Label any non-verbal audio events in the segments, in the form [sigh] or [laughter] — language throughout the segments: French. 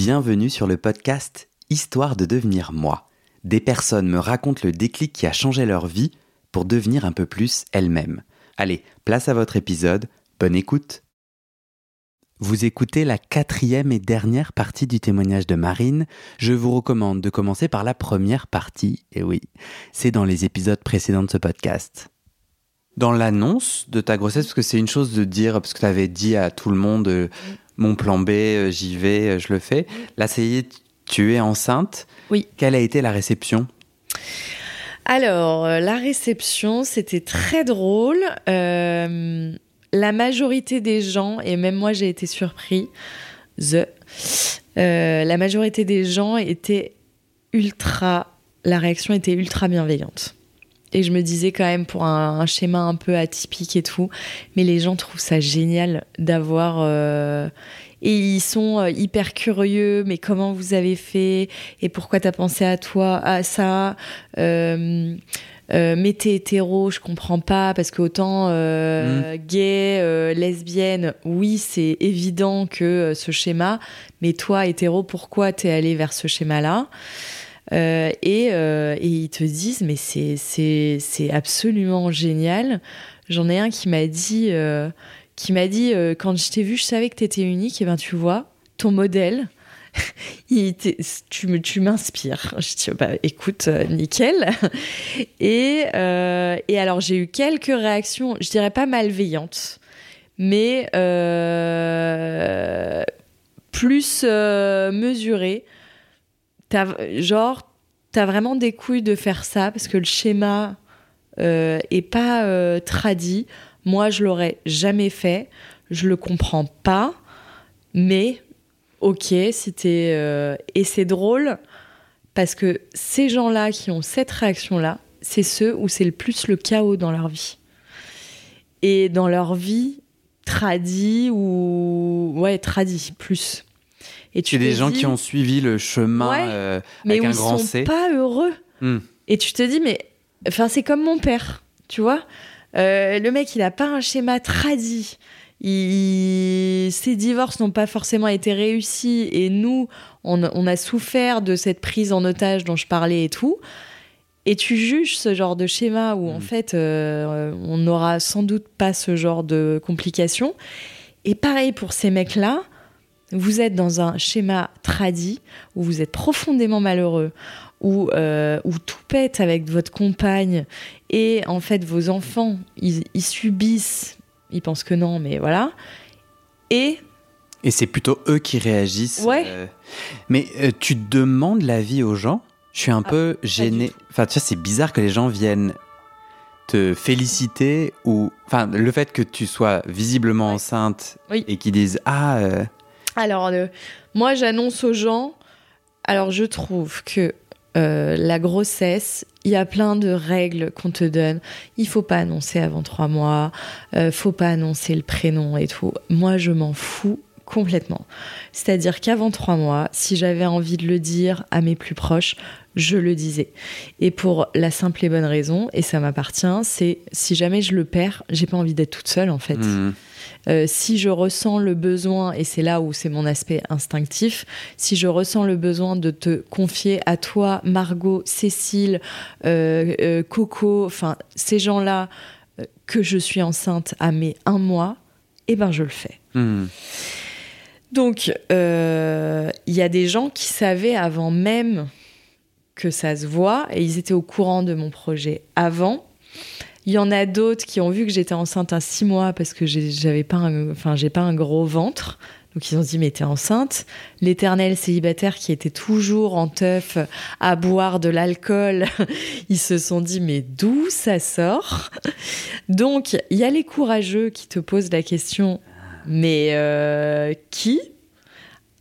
Bienvenue sur le podcast Histoire de devenir moi. Des personnes me racontent le déclic qui a changé leur vie pour devenir un peu plus elles-mêmes. Allez, place à votre épisode, bonne écoute. Vous écoutez la quatrième et dernière partie du témoignage de Marine. Je vous recommande de commencer par la première partie, et oui, c'est dans les épisodes précédents de ce podcast. Dans l'annonce de ta grossesse, parce que c'est une chose de dire, parce que tu avais dit à tout le monde, euh, mon plan B, euh, j'y vais, euh, je le fais. Là, ça y est, tu es enceinte. Oui. Quelle a été la réception? Alors, la réception, c'était très drôle. Euh, la majorité des gens, et même moi j'ai été surpris, the, euh, la majorité des gens étaient ultra, la réaction était ultra bienveillante. Et je me disais quand même pour un, un schéma un peu atypique et tout, mais les gens trouvent ça génial d'avoir... Euh, et ils sont euh, hyper curieux, mais comment vous avez fait Et pourquoi t'as pensé à toi, à ça euh, euh, mais t'es hétéro, je comprends pas, parce que autant euh, gay, euh, lesbienne, oui, c'est évident que ce schéma, mais toi, hétéro, pourquoi t'es allé vers ce schéma-là? Euh, et, euh, et ils te disent, mais c'est, absolument génial. J'en ai un qui m'a dit, euh, qui m'a dit, quand je t'ai vu, je savais que t'étais unique, et ben tu vois, ton modèle, [laughs] tu tu m'inspires. Je dis, bah, écoute, nickel. [laughs] Et, et alors, j'ai eu quelques réactions, je dirais pas malveillantes, mais plus mesurées. Genre, t'as vraiment des couilles de faire ça parce que le schéma euh, est pas euh, tradit. Moi, je l'aurais jamais fait. Je le comprends pas. Mais, ok, c'était. euh, et c'est drôle parce que ces gens-là qui ont cette réaction-là, c'est ceux où c'est le plus le chaos dans leur vie. Et dans leur vie, tradie ou. Ouais, tradie, plus. Et tu C'est des gens dis, qui ont suivi le chemin Ouais, euh, mais avec où un ils grand sont C. pas heureux. Hmm. Et tu te dis, mais. Enfin, c'est comme mon père, tu vois. Euh, le mec, il a pas un schéma tradit. Il... Ses divorces n'ont pas forcément été réussis. Et nous, on, on a souffert de cette prise en otage dont je parlais et tout. Et tu juges ce genre de schéma où, en Mm. fait, euh, on n'aura sans doute pas ce genre de complications. Et pareil pour ces mecs-là, vous êtes dans un schéma tradit où vous êtes profondément malheureux, où, euh, où tout pète avec votre compagne et en fait vos enfants, ils, ils subissent, ils pensent que non, mais voilà. Et Et c'est plutôt eux qui réagissent. Ouais. euh, Mais euh, tu demandes l'avis aux gens? Je suis un peu gêné. Enfin, tu vois, c'est bizarre que les gens viennent te féliciter ou. Enfin, le fait que tu sois visiblement Ouais. enceinte Oui. et qu'ils disent Ah, alors, euh, moi j'annonce aux gens, alors je trouve que euh, la grossesse, il y a plein de règles qu'on te donne. Il faut pas annoncer avant trois mois, euh, faut pas annoncer le prénom et tout. Moi, je m'en fous complètement. C'est-à-dire qu'avant trois mois, si j'avais envie de le dire à mes plus proches, je le disais. Et pour la simple et bonne raison, et ça m'appartient, c'est si jamais je le perds, j'ai pas envie d'être toute seule en fait. hmm, Euh, si je ressens le besoin, et c'est là où c'est mon aspect instinctif, si je ressens le besoin de te confier à toi, Margot, Cécile, euh, euh, Coco, enfin ces gens-là, que je suis enceinte à mes un mois, eh ben je le fais. hmm. Donc euh, il y a des gens qui savaient avant même que ça se voit, et ils étaient au courant de mon projet avant. Il y en a d'autres qui ont vu que j'étais enceinte à six mois parce que j'avais pas, un, enfin j'ai pas un gros ventre. Donc ils ont dit mais t'es enceinte. L'éternel célibataire qui était toujours en teuf à boire de l'alcool, [laughs] ils se sont dit mais d'où ça sort? Donc il y a les courageux qui te posent la question mais euh, qui?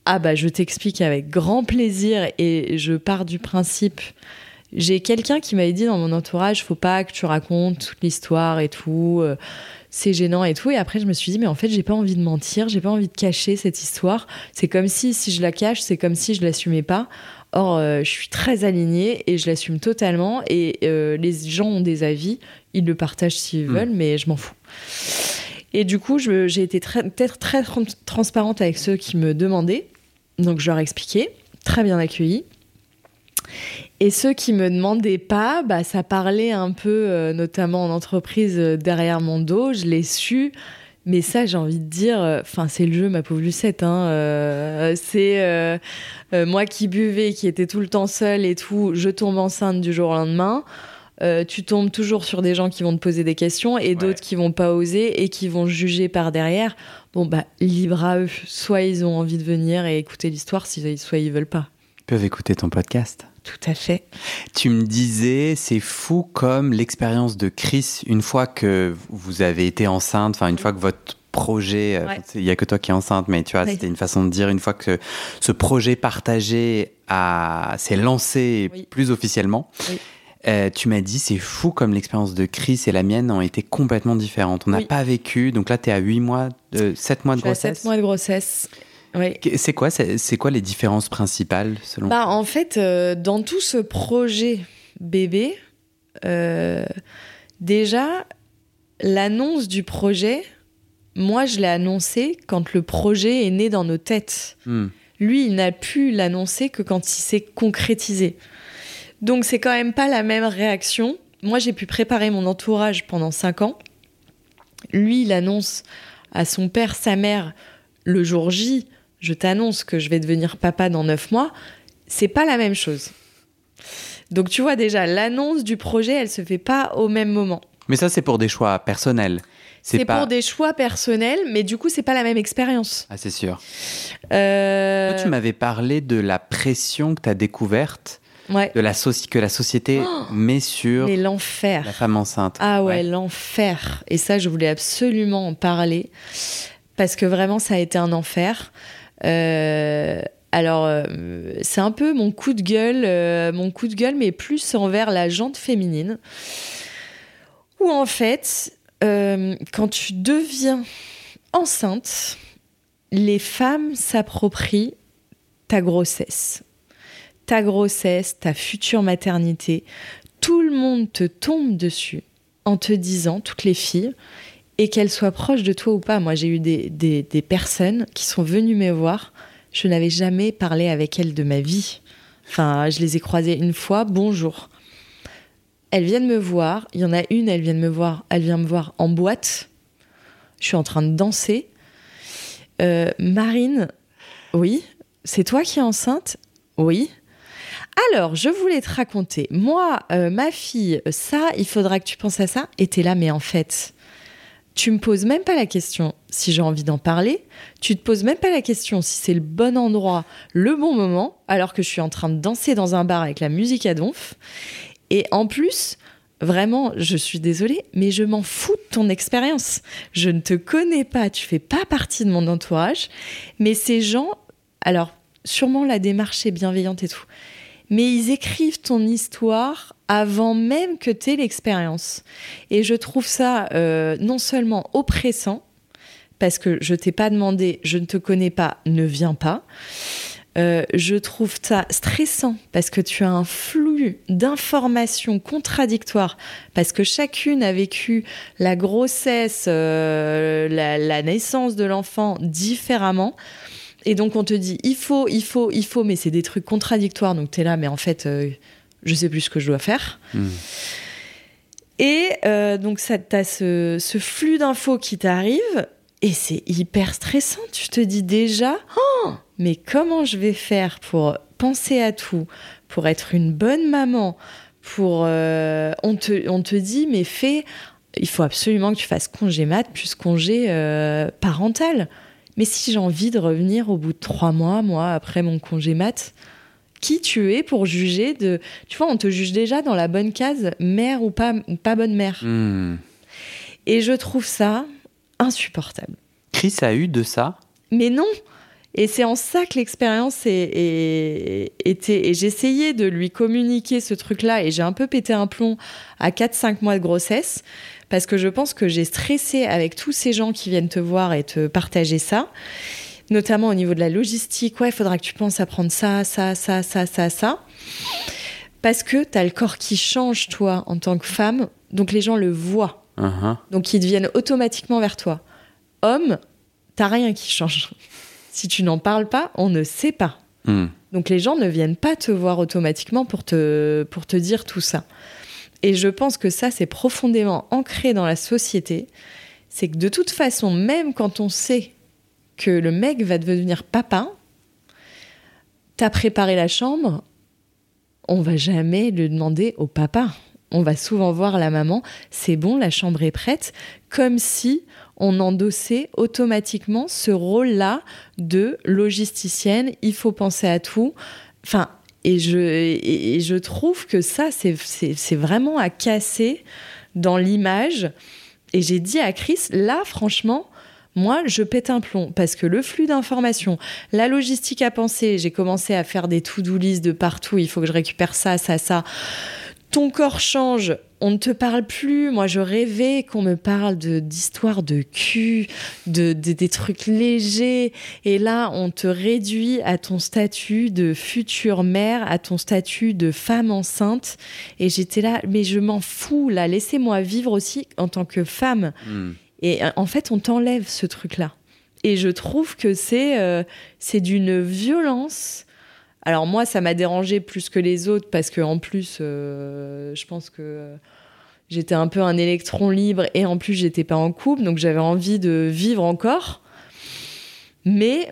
Ah bah je t'explique avec grand plaisir et je pars du principe j'ai quelqu'un qui m'avait dit dans mon entourage, faut pas que tu racontes toute l'histoire et tout, euh, c'est gênant et tout. Et après, je me suis dit, mais en fait, j'ai pas envie de mentir, j'ai pas envie de cacher cette histoire. C'est comme si, si je la cache, c'est comme si je l'assumais pas. Or, euh, je suis très alignée et je l'assume totalement. Et euh, les gens ont des avis, ils le partagent s'ils Mm. veulent, mais je m'en fous. Et du coup, j'ai été très- peut-être très tran- transparente avec ceux qui me demandaient. Donc je leur ai expliqué, très bien accueilli. Et ceux qui me demandaient pas, bah, ça parlait un peu, euh, notamment en entreprise, euh, derrière mon dos. Je l'ai su. Mais ça, j'ai envie de dire, euh, enfin, c'est le jeu, ma pauvre Lucette. Hein, c'est moi qui buvais, qui était tout le temps seule et tout. Je tombe enceinte du jour au lendemain. Euh, tu tombes toujours sur des gens qui vont te poser des questions et d'autres qui vont pas oser et qui vont juger par derrière. Bon, bah, libre à eux. Soit ils ont envie de venir et écouter l'histoire, soit ils veulent pas. Ils peuvent écouter ton podcast. Tout à fait. Tu me disais, c'est fou comme l'expérience de Chris, une fois que vous avez été enceinte, enfin une fois que votre projet, euh, Ouais. il y a que toi qui es enceinte, mais tu vois, Oui. c'était une façon de dire, une fois que ce projet partagé s'est lancé Oui. plus officiellement, Oui. euh, tu m'as dit, c'est fou comme l'expérience de Chris et la mienne ont été complètement différentes. On n'a pas vécu, donc là tu es à 8 mois, de 7 mois de Je suis à grossesse. 7 mois de grossesse. C'est quoi, c'est quoi les différences principales selon Bah, en fait, euh, dans tout ce projet bébé, euh, déjà, l'annonce du projet, moi, je l'ai annoncé quand le projet est né dans nos têtes. Hmm. Lui, il n'a pu l'annoncer que quand il s'est concrétisé. Donc, c'est quand même pas la même réaction. Moi, j'ai pu préparer mon entourage pendant cinq ans. Lui, il annonce à son père, sa mère, le jour J, je t'annonce que je vais devenir papa dans neuf mois. C'est pas la même chose. Donc, tu vois déjà, l'annonce du projet, elle se fait pas au même moment. Mais ça, c'est pour des choix personnels. C'est pas... pour des choix personnels, mais du coup, c'est pas la même expérience. Ah, c'est sûr. Euh, Toi, tu m'avais parlé de la pression que tu as découverte, ouais. de la que la société met sur Mais la l'enfer. femme enceinte. Ah ouais, l'enfer. Et ça, je voulais absolument en parler parce que vraiment, ça a été un enfer. Euh, alors, euh, c'est un peu mon coup de gueule, euh, mon coup de gueule, mais plus envers la jante féminine. Où en fait, quand tu deviens enceinte, les femmes s'approprient ta grossesse. Ta grossesse, ta future maternité. Tout le monde te tombe dessus en te disant, toutes les filles, et qu'elles soient proches de toi ou pas. Moi, j'ai eu des, des- des personnes qui sont venues me voir. Je n'avais jamais parlé avec elles de ma vie. Enfin, je les ai croisées une fois. Bonjour. Elles viennent me voir. Il y en a une, elle vient me voir. Elle vient me voir en boîte. Je suis en train de danser. Euh, Marine, oui. C'est toi qui es enceinte? Oui. Alors, je voulais te raconter, moi, euh, ma fille, ça, il faudra que tu penses à ça. Et t'es là, mais en fait, tu me poses même pas la question si j'ai envie d'en parler. Tu te poses même pas la question si c'est le bon endroit, le bon moment, alors que je suis en train de danser dans un bar avec la musique à donf. Et en plus, vraiment, je suis désolée, mais je m'en fous de ton expérience. Je ne te connais pas, tu fais pas partie de mon entourage. Mais ces gens, alors, sûrement la démarche est bienveillante et tout mais ils écrivent ton histoire avant même que tu aies l'expérience. Et je trouve ça euh, non seulement oppressant, parce que je t'ai pas demandé, je ne te connais pas, ne viens pas. Euh, je trouve ça stressant parce que tu as un flux d'informations contradictoires parce que chacune a vécu la grossesse, euh, la, la naissance de l'enfant différemment. Et donc on te dit il faut, il faut, il faut, mais c'est des trucs contradictoires. Donc tu es là, mais en fait, euh, je sais plus ce que je dois faire. Hmm. Et euh, donc ça, ce, ce flux d'infos qui t'arrive et c'est hyper stressant. Tu te dis déjà, Oh, mais comment je vais faire pour penser à tout, pour être une bonne maman, pour euh, on te on te dit mais fais, il faut absolument que tu fasses congé mat plus congé euh, parental. Mais si j'ai envie de revenir au bout de trois mois, moi, après mon congé mat, qui tu es pour juger de... Tu vois, on te juge déjà dans la bonne case, mère ou pas, ou pas bonne mère. Hmm. Et je trouve ça insupportable. Chris a eu de ça? Mais non Et c'est en ça que l'expérience était... Et j'essayais de lui communiquer ce truc-là, et j'ai un peu pété un plomb à 4-5 mois de grossesse, parce que je pense que j'ai stressé avec tous ces gens qui viennent te voir et te partager ça, notamment au niveau de la logistique. Ouais, il faudra que tu penses à prendre ça, ça, ça, ça, ça, ça. Parce que tu as le corps qui change, toi, en tant que femme, donc les gens le voient. Uh-huh. Donc ils deviennent automatiquement vers toi. Homme, t'as rien qui change. Si tu n'en parles pas, on ne sait pas. Hmm. Donc les gens ne viennent pas te voir automatiquement pour te, pour te dire tout ça. Et je pense que ça, c'est profondément ancré dans la société. C'est que de toute façon, même quand on sait que le mec va devenir papa, t'as préparé la chambre, on va jamais le demander au papa. On va souvent voir la maman, c'est bon, la chambre est prête, comme si on endossait automatiquement ce rôle-là de logisticienne, il faut penser à tout. Enfin, et je, trouve que ça, c'est vraiment à casser dans l'image. Et j'ai dit à Chris, là, franchement, moi, je pète un plomb. Parce que le flux d'informations, la logistique à penser, j'ai commencé à faire des to-do list de partout, il faut que je récupère ça, ça, ça. Ton corps change, on ne te parle plus. Moi, je rêvais qu'on me parle d'histoires de cul, de, des trucs légers. Et là, on te réduit à ton statut de future mère, à ton statut de femme enceinte. Et j'étais là, mais je m'en fous, là. Laissez-moi vivre aussi en tant que femme. Hmm. Et en fait, on t'enlève ce truc-là. Et je trouve que c'est euh, c'est d'une violence alors moi, ça m'a dérangé plus que les autres parce que en plus, euh, je pense que j'étais un peu un électron libre et en plus, j'étais pas en couple, donc j'avais envie de vivre encore. Mais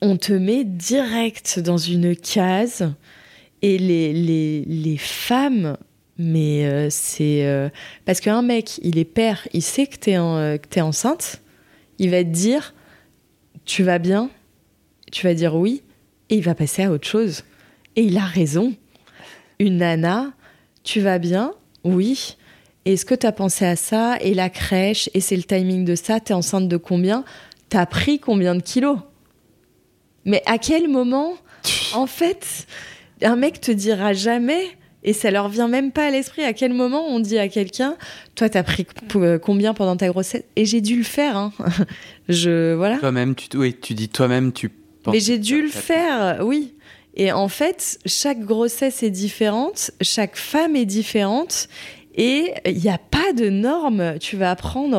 on te met direct dans une case et les, les, femmes, mais euh, c'est... Euh, parce qu'un mec, il est père, il sait que t'es es enceinte, il va te dire, tu vas bien? Tu vas dire oui? Et il va passer à autre chose. Et il a raison. Une nana, tu vas bien? Oui. Est-ce que tu as pensé à ça? Et la crèche? Et c'est le timing de ça? T'es enceinte de combien? T'as pris combien de kilos? Mais à quel moment? En fait, un mec te dira jamais et ça leur vient même pas à l'esprit à quel moment on dit à quelqu'un toi t'as pris combien pendant ta grossesse? Et j'ai dû le faire hein. [laughs] je voilà. Toi-même tu oui, tu dis toi-même tu mais j'ai dû le faire, oui. Et en fait, chaque grossesse est différente, chaque femme est différente. Et il n'y a pas de norme. Tu vas prendre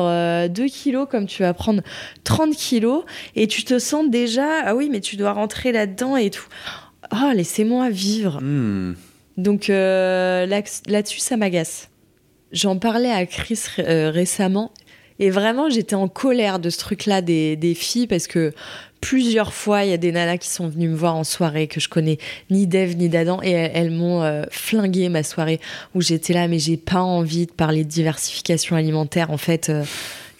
2 euh, kilos comme tu vas prendre 30 kilos et tu te sens déjà, ah oui, mais tu dois rentrer là-dedans et tout. Oh, laissez-moi vivre. Hmm. Donc euh, là-dessus, ça m'agace. J'en parlais à Chris euh, récemment et vraiment, j'étais en colère de ce truc-là des, des, filles parce que plusieurs fois, il y a des nanas qui sont venues me voir en soirée que je connais ni d'Eve ni d'Adam et elles, m'ont euh, flingué ma soirée où j'étais là, mais j'ai pas envie de parler de diversification alimentaire. En fait, euh,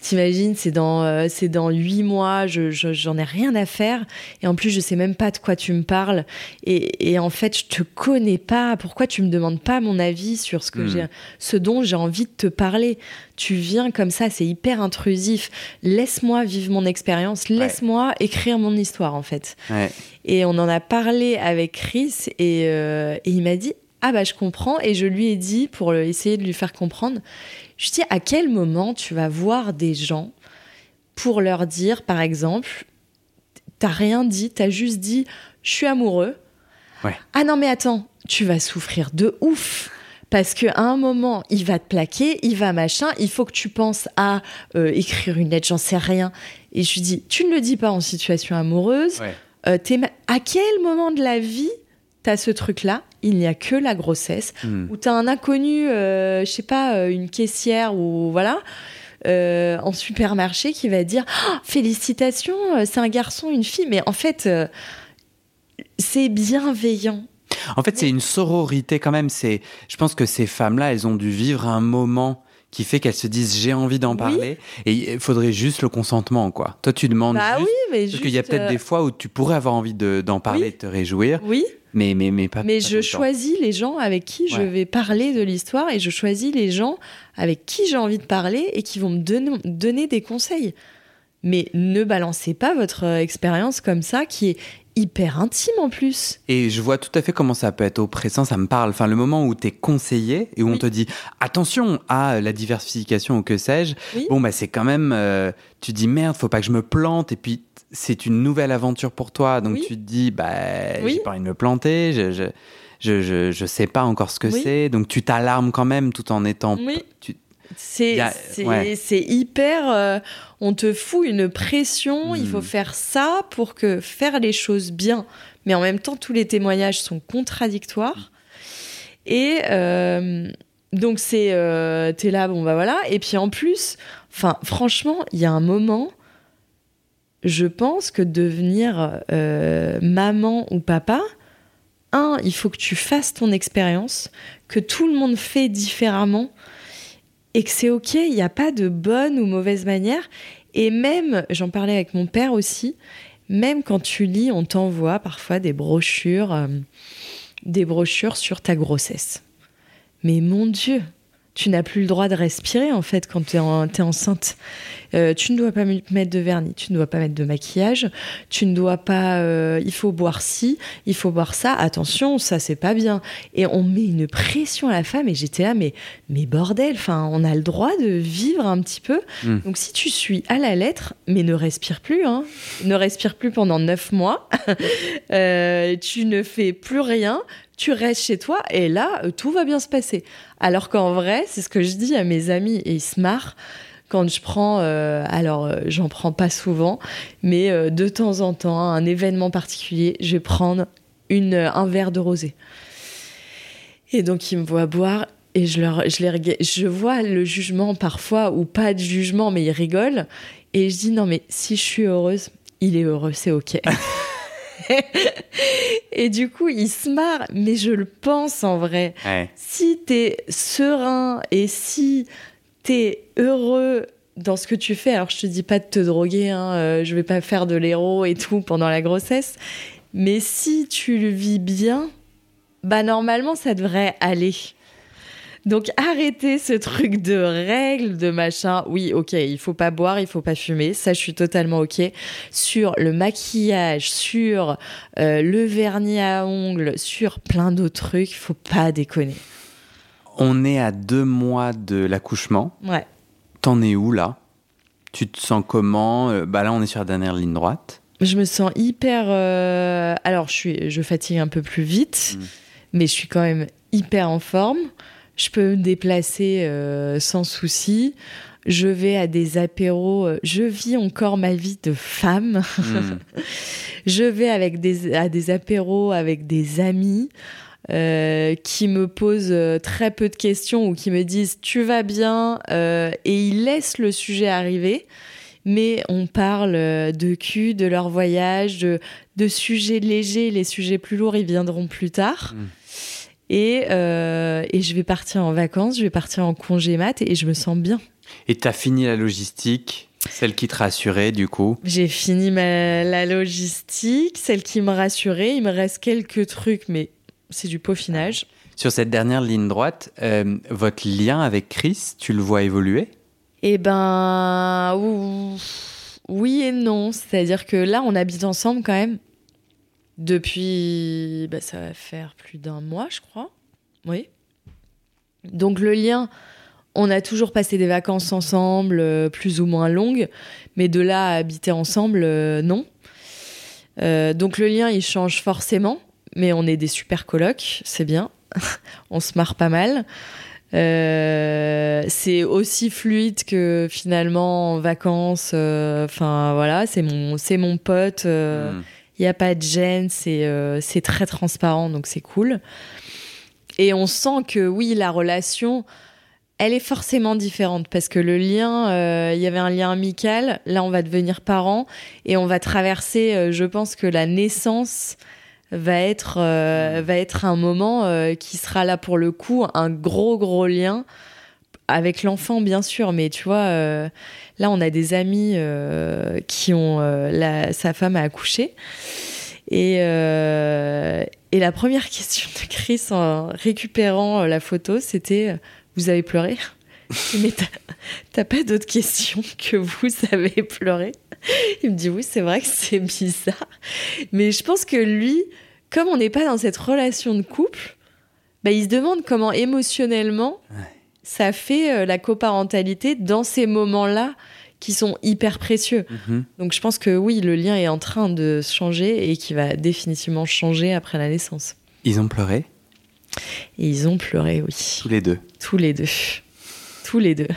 T'imagines, c'est dans euh, c'est dans huit mois, je j'en ai rien à faire et en plus je sais même pas de quoi tu me parles et, et en fait je te connais pas. Pourquoi tu me demandes pas mon avis sur ce que Hmm. j'ai, ce dont j'ai envie de te parler? Tu viens comme ça, c'est hyper intrusif. Laisse-moi vivre mon expérience, laisse-moi écrire mon histoire en fait. Ouais. Et on en a parlé avec Chris et, euh, et il m'a dit ah bah je comprends et je lui ai dit pour essayer de lui faire comprendre je dis à quel moment tu vas voir des gens pour leur dire par exemple t'as rien dit t'as juste dit je suis amoureux Ouais. ah non mais attends tu vas souffrir de ouf parce qu'à un moment, il va te plaquer, il va machin, il faut que tu penses à euh, écrire une lettre, j'en sais rien. Et je lui dis, tu ne le dis pas en situation amoureuse, Ouais. euh, à quel moment de la vie t'as ce truc-là Il n'y a que la grossesse. Hmm. Ou t'as un inconnu, euh, je sais pas, euh, une caissière ou voilà, euh, en supermarché qui va dire Ah, félicitations, euh, c'est un garçon, une fille. Mais en fait, c'est bienveillant. En fait, c'est une sororité quand même. C'est, je pense que ces femmes-là, elles ont dû vivre un moment qui fait qu'elles se disent j'ai envie d'en Oui. parler et il faudrait juste le consentement quoi. Toi tu demandes Bah juste oui, mais parce qu'il y a peut-être euh, des fois où tu pourrais avoir envie de- d'en parler, Oui. de te réjouir, Oui, mais mais mais pas. mais pas je choisis les gens avec qui je vais parler de l'histoire et je choisis les gens avec qui j'ai envie de parler et qui vont me donner, donner des conseils. Mais ne balancez pas votre euh, expérience comme ça qui est hyper intime en plus. Et je vois tout à fait comment ça peut être oppressant, ça me parle. Enfin, le moment où tu es conseillé et où on te dit attention à la diversification ou que sais-je, Oui. bon, bah, c'est quand même. euh, tu dis merde, faut pas que je me plante. Et puis, c'est une nouvelle aventure pour toi. Donc, Oui. tu te dis, bah, Oui. j'ai pas envie de me planter, je, je, je, je, je sais pas encore ce que Oui. c'est. Donc, tu t'alarmes quand même tout en étant. Oui. Tu... C'est ouais. hyper. euh, on te fout une pression, il faut Mm. faire ça pour que faire les choses bien. Mais en même temps, tous les témoignages sont contradictoires. Et euh, donc, c'est. euh, T'es là, bon, bah voilà. Et puis en plus, enfin, franchement, il y a un moment. Je pense que devenir euh, maman ou papa, un, il faut que tu fasses ton expérience, que tout le monde fait différemment et que c'est ok, il n'y a pas de bonne ou mauvaise manière. Et même, j'en parlais avec mon père aussi, même quand tu lis, on t'envoie parfois des brochures, euh, des brochures sur ta grossesse. Mais mon Dieu, tu n'as plus le droit de respirer en fait quand tu es, enceinte. Euh, tu ne dois pas mettre de vernis, tu ne dois pas mettre de maquillage, tu ne dois pas. euh, il faut boire ci, il faut boire ça. Attention, ça c'est pas bien. Et on met une pression à la femme. Et j'étais là, mais mais bordel. Enfin, on a le droit de vivre un petit peu. Mm. Donc si tu suis à la lettre, mais ne respire plus, hein, ne respire plus pendant neuf mois. [laughs] Euh, tu ne fais plus rien. Tu restes chez toi et là, euh, tout va bien se passer. Alors qu'en vrai, c'est ce que je dis à mes amis et ils se marrent quand je prends, euh, alors euh, j'en prends pas souvent, mais de temps en temps, un événement particulier, je vais prendre une, un verre de rosé. Et donc ils me voient boire et je, leur, je, les, je vois le jugement parfois, ou pas de jugement, mais ils rigolent. Et je dis non, mais si je suis heureuse, il est heureux, c'est ok. [laughs] [laughs] et du coup, ils se marrent, mais je le pense en vrai Ouais. si t'es serein et si t'es heureux dans ce que tu fais, alors je te dis pas de te droguer, hein, euh, je vais pas faire de l'héros et tout pendant la grossesse, mais si tu le vis bien, bah normalement ça devrait aller. Donc arrêtez ce truc de règles, de machin. Oui, ok, il faut pas boire, il faut pas fumer, ça je suis totalement ok. Sur le maquillage, sur euh, le vernis à ongles, sur plein d'autres trucs, faut pas déconner. On est à deux mois de l'accouchement. Ouais. T'en es où là? Tu te sens comment? Euh, Bah là, on est sur la dernière ligne droite. Je me sens hyper. euh, Alors, je, suis, je fatigue un peu plus vite, Mm. mais je suis quand même hyper en forme. Je peux me déplacer euh, sans souci. Je vais à des apéros. euh, Je vis encore ma vie de femme. Hmm. [laughs] Je vais avec des, à des apéros avec des amis euh, qui me posent euh, très peu de questions ou qui me disent tu vas bien euh, et ils laissent le sujet arriver. Mais on parle de cul, de leur voyage, de, de sujets légers. Les sujets plus lourds, ils viendront plus tard. Mm. Et, euh, et je vais partir en vacances, je vais partir en congé mat et je me sens bien. Et t'as fini la logistique, celle qui te rassurait du coup. J'ai fini ma, la logistique, celle qui me rassurait. Il me reste quelques trucs, mais c'est du peaufinage. Sur cette dernière ligne droite, euh, votre lien avec Chris, tu le vois évoluer? Eh ben, ou- oui et non. C'est-à-dire que là, on habite ensemble quand même depuis. bah, ça va faire plus d'un mois, je crois. Oui. Donc le lien, on a toujours passé des vacances ensemble, euh, plus ou moins longues, mais de là à habiter ensemble, euh, non. Euh, donc le lien, il change forcément, mais on est des super colocs, c'est bien. [laughs] on se marre pas mal. C'est aussi fluide que finalement en vacances. Enfin voilà, c'est mon, mon pote. Hmm. Il n'y a pas de gêne, c'est euh, c'est très transparent, donc c'est cool. Et on sent que oui, la relation, elle est forcément différente parce que le lien, euh, il y avait un lien amical, là on va devenir parents et on va traverser, euh, je pense que la naissance va être, va être un moment qui sera là pour le coup, un gros gros lien avec l'enfant bien sûr, mais tu vois, euh, là on a des amis euh, qui ont, euh, sa femme a accouché. Et, et la première question de Chris en récupérant la photo, c'était Vous avez pleuré? [laughs] Mais t'as- t'as pas d'autres questions que vous avez pleuré? Il me dit Oui, c'est vrai que c'est bizarre. Mais je pense que lui, comme on n'est pas dans cette relation de couple, bah, il se demande comment émotionnellement ça fait euh, la coparentalité dans ces moments-là qui sont hyper précieux. Mhm. Donc je pense que oui, le lien est en train de changer et qui va définitivement changer après la naissance. Ils ont pleuré? Et ils ont pleuré, oui, tous les deux? tous les deux. Tous les deux.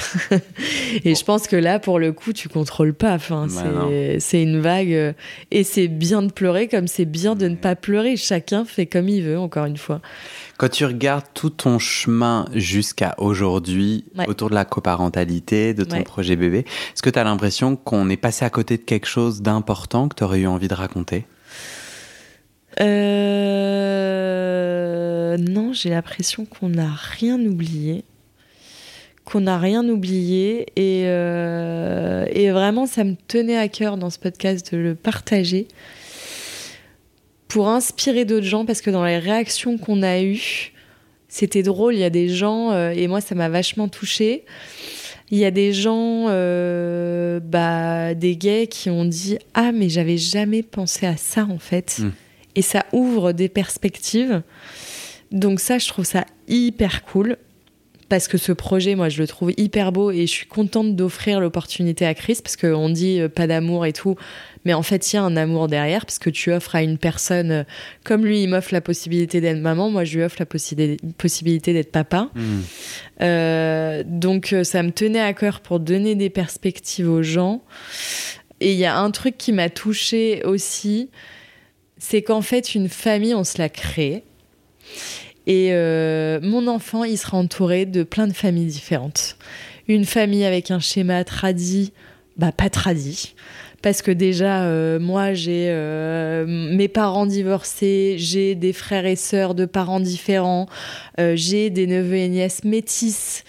[laughs] et je pense que là, pour le coup, tu contrôles pas. Enfin, Bah c'est une vague. euh, Et c'est bien de pleurer comme c'est bien de ne pas pleurer. Chacun fait comme il veut, encore une fois. Quand tu regardes tout ton chemin jusqu'à aujourd'hui Ouais. autour de la coparentalité, de ton Ouais. projet bébé, est-ce que tu as l'impression qu'on est passé à côté de quelque chose d'important que tu aurais eu envie de raconter? Euh, Non, j'ai l'impression qu'on n'a rien oublié. Qu'on n'a rien oublié. Et, euh, et vraiment, ça me tenait à cœur dans ce podcast de le partager pour inspirer d'autres gens parce que dans les réactions qu'on a eues, c'était drôle. Il y a des gens, euh, et moi, ça m'a vachement touchée. Il y a des gens, euh, bah, des gays qui ont dit Ah, mais j'avais jamais pensé à ça en fait. Mm. Et ça ouvre des perspectives. Donc, ça, je trouve ça hyper cool. Parce que ce projet, moi, je le trouve hyper beau et je suis contente d'offrir l'opportunité à Chris parce qu'on dit euh, pas d'amour et tout. Mais en fait, il y a un amour derrière parce que tu offres à une personne, euh, comme lui, il m'offre la possibilité d'être maman, moi, je lui offre la possi- possibilité d'être papa. Hmm. Euh, donc ça me tenait à cœur pour donner des perspectives aux gens. Et il y a un truc qui m'a touchée aussi, c'est qu'en fait une famille, on se la crée. Et euh, mon enfant, il sera entouré de plein de familles différentes. Une famille avec un schéma tradit, bah pas tradit. Parce que déjà, euh, moi, j'ai euh, mes parents divorcés, j'ai des frères et sœurs de parents différents, j'ai des neveux et nièces métis.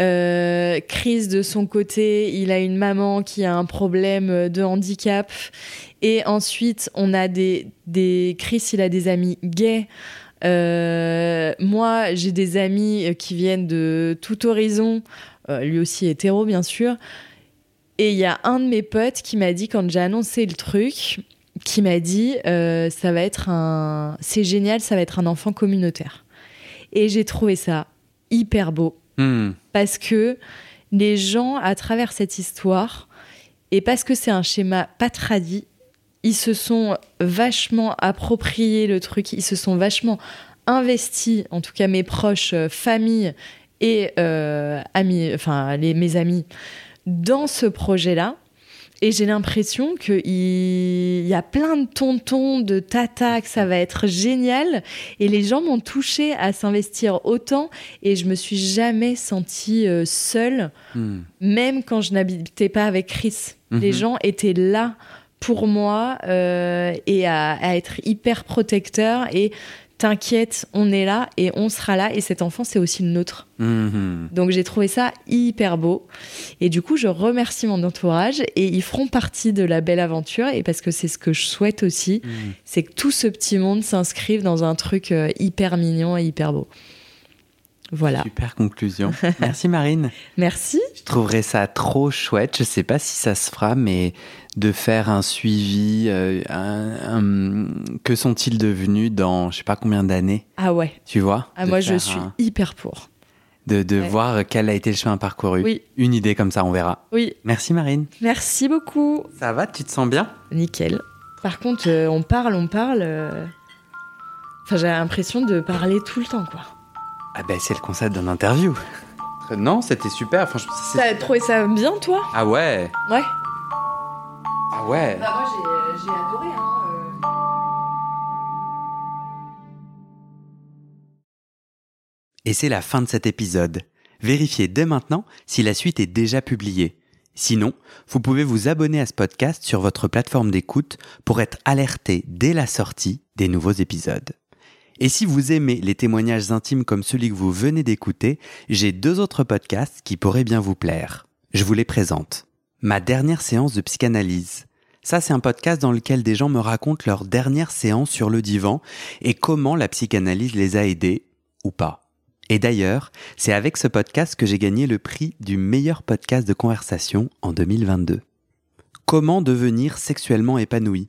Euh, Chris, de son côté, il a une maman qui a un problème de handicap. Et ensuite, on a des... Chris, il a des amis gays. Euh, moi, j'ai des amis euh, qui viennent de tout horizon. Euh, lui aussi hétéro, bien sûr. Et il y a un de mes potes qui m'a dit, quand j'ai annoncé le truc, qui m'a dit, euh, ça va être un... C'est génial, ça va être un enfant communautaire. Et j'ai trouvé ça hyper beau Hmm. parce que les gens, à travers cette histoire, et parce que c'est un schéma pas tradit, ils se sont vachement appropriés le truc, ils se sont vachement investis, en tout cas mes proches, euh, famille et euh, amis, enfin les, mes amis, dans ce projet-là. Et j'ai l'impression qu'il il y a plein de tontons, de tatas, que ça va être génial. Et les gens m'ont touché à s'investir autant. Et je me suis jamais sentie euh, seule, Hmm. même quand je n'habitais pas avec Chris. Les Mhm. gens étaient là pour moi euh, et à, à être hyper protecteurs. Et t'inquiète, on est là et on sera là. Et cet enfant, c'est aussi le nôtre. Mhm. Donc j'ai trouvé ça hyper beau. Et du coup, je remercie mon entourage et ils feront partie de la belle aventure. Et parce que c'est ce que je souhaite aussi, Mhm. c'est que tout ce petit monde s'inscrive dans un truc euh, hyper mignon et hyper beau. Voilà. Super conclusion. [laughs] Merci Marine. Merci. Je trouverais ça trop chouette. Je sais pas si ça se fera, mais de faire un suivi. euh, un- un- que sont-ils devenus dans je sais pas combien d'années? Ah ouais. Tu vois? Ah, moi, je suis un- hyper pour. de de Ouais. voir quel a été le chemin parcouru. Oui. Une idée comme ça, on verra. Oui. Merci Marine. Merci beaucoup. Ça va? Tu te sens bien? Nickel. Par contre, euh, on parle, on parle. euh, Enfin, j'ai l'impression de parler tout le temps, quoi. Ah ben c'est le concept d'un interview. Non, c'était super. Franchement, c'est- T'as trouvé ça bien, toi? Ah ouais. Ouais. Ah ouais. Bah, moi, j'ai adoré, hein. Et c'est la fin de cet épisode. Vérifiez dès maintenant si la suite est déjà publiée. Sinon, vous pouvez vous abonner à ce podcast sur votre plateforme d'écoute pour être alerté dès la sortie des nouveaux épisodes. Et si vous aimez les témoignages intimes comme celui que vous venez d'écouter, j'ai deux autres podcasts qui pourraient bien vous plaire. Je vous les présente. Ma dernière séance de psychanalyse. Ça, c'est un podcast dans lequel des gens me racontent leur dernière séance sur le divan et comment la psychanalyse les a aidés ou pas. Et d'ailleurs, c'est avec ce podcast que j'ai gagné le prix du meilleur podcast de conversation en 2022. Comment devenir sexuellement épanoui?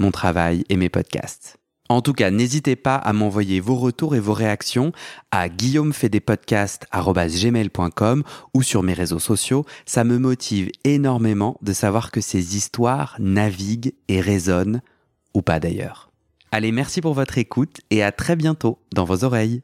mon travail et mes podcasts. En tout cas, n'hésitez pas à m'envoyer vos retours et vos réactions à guillaumefedepodcast.com ou sur mes réseaux sociaux. Ça me motive énormément de savoir que ces histoires naviguent et résonnent, ou pas d'ailleurs. Allez, merci pour votre écoute et à très bientôt dans vos oreilles.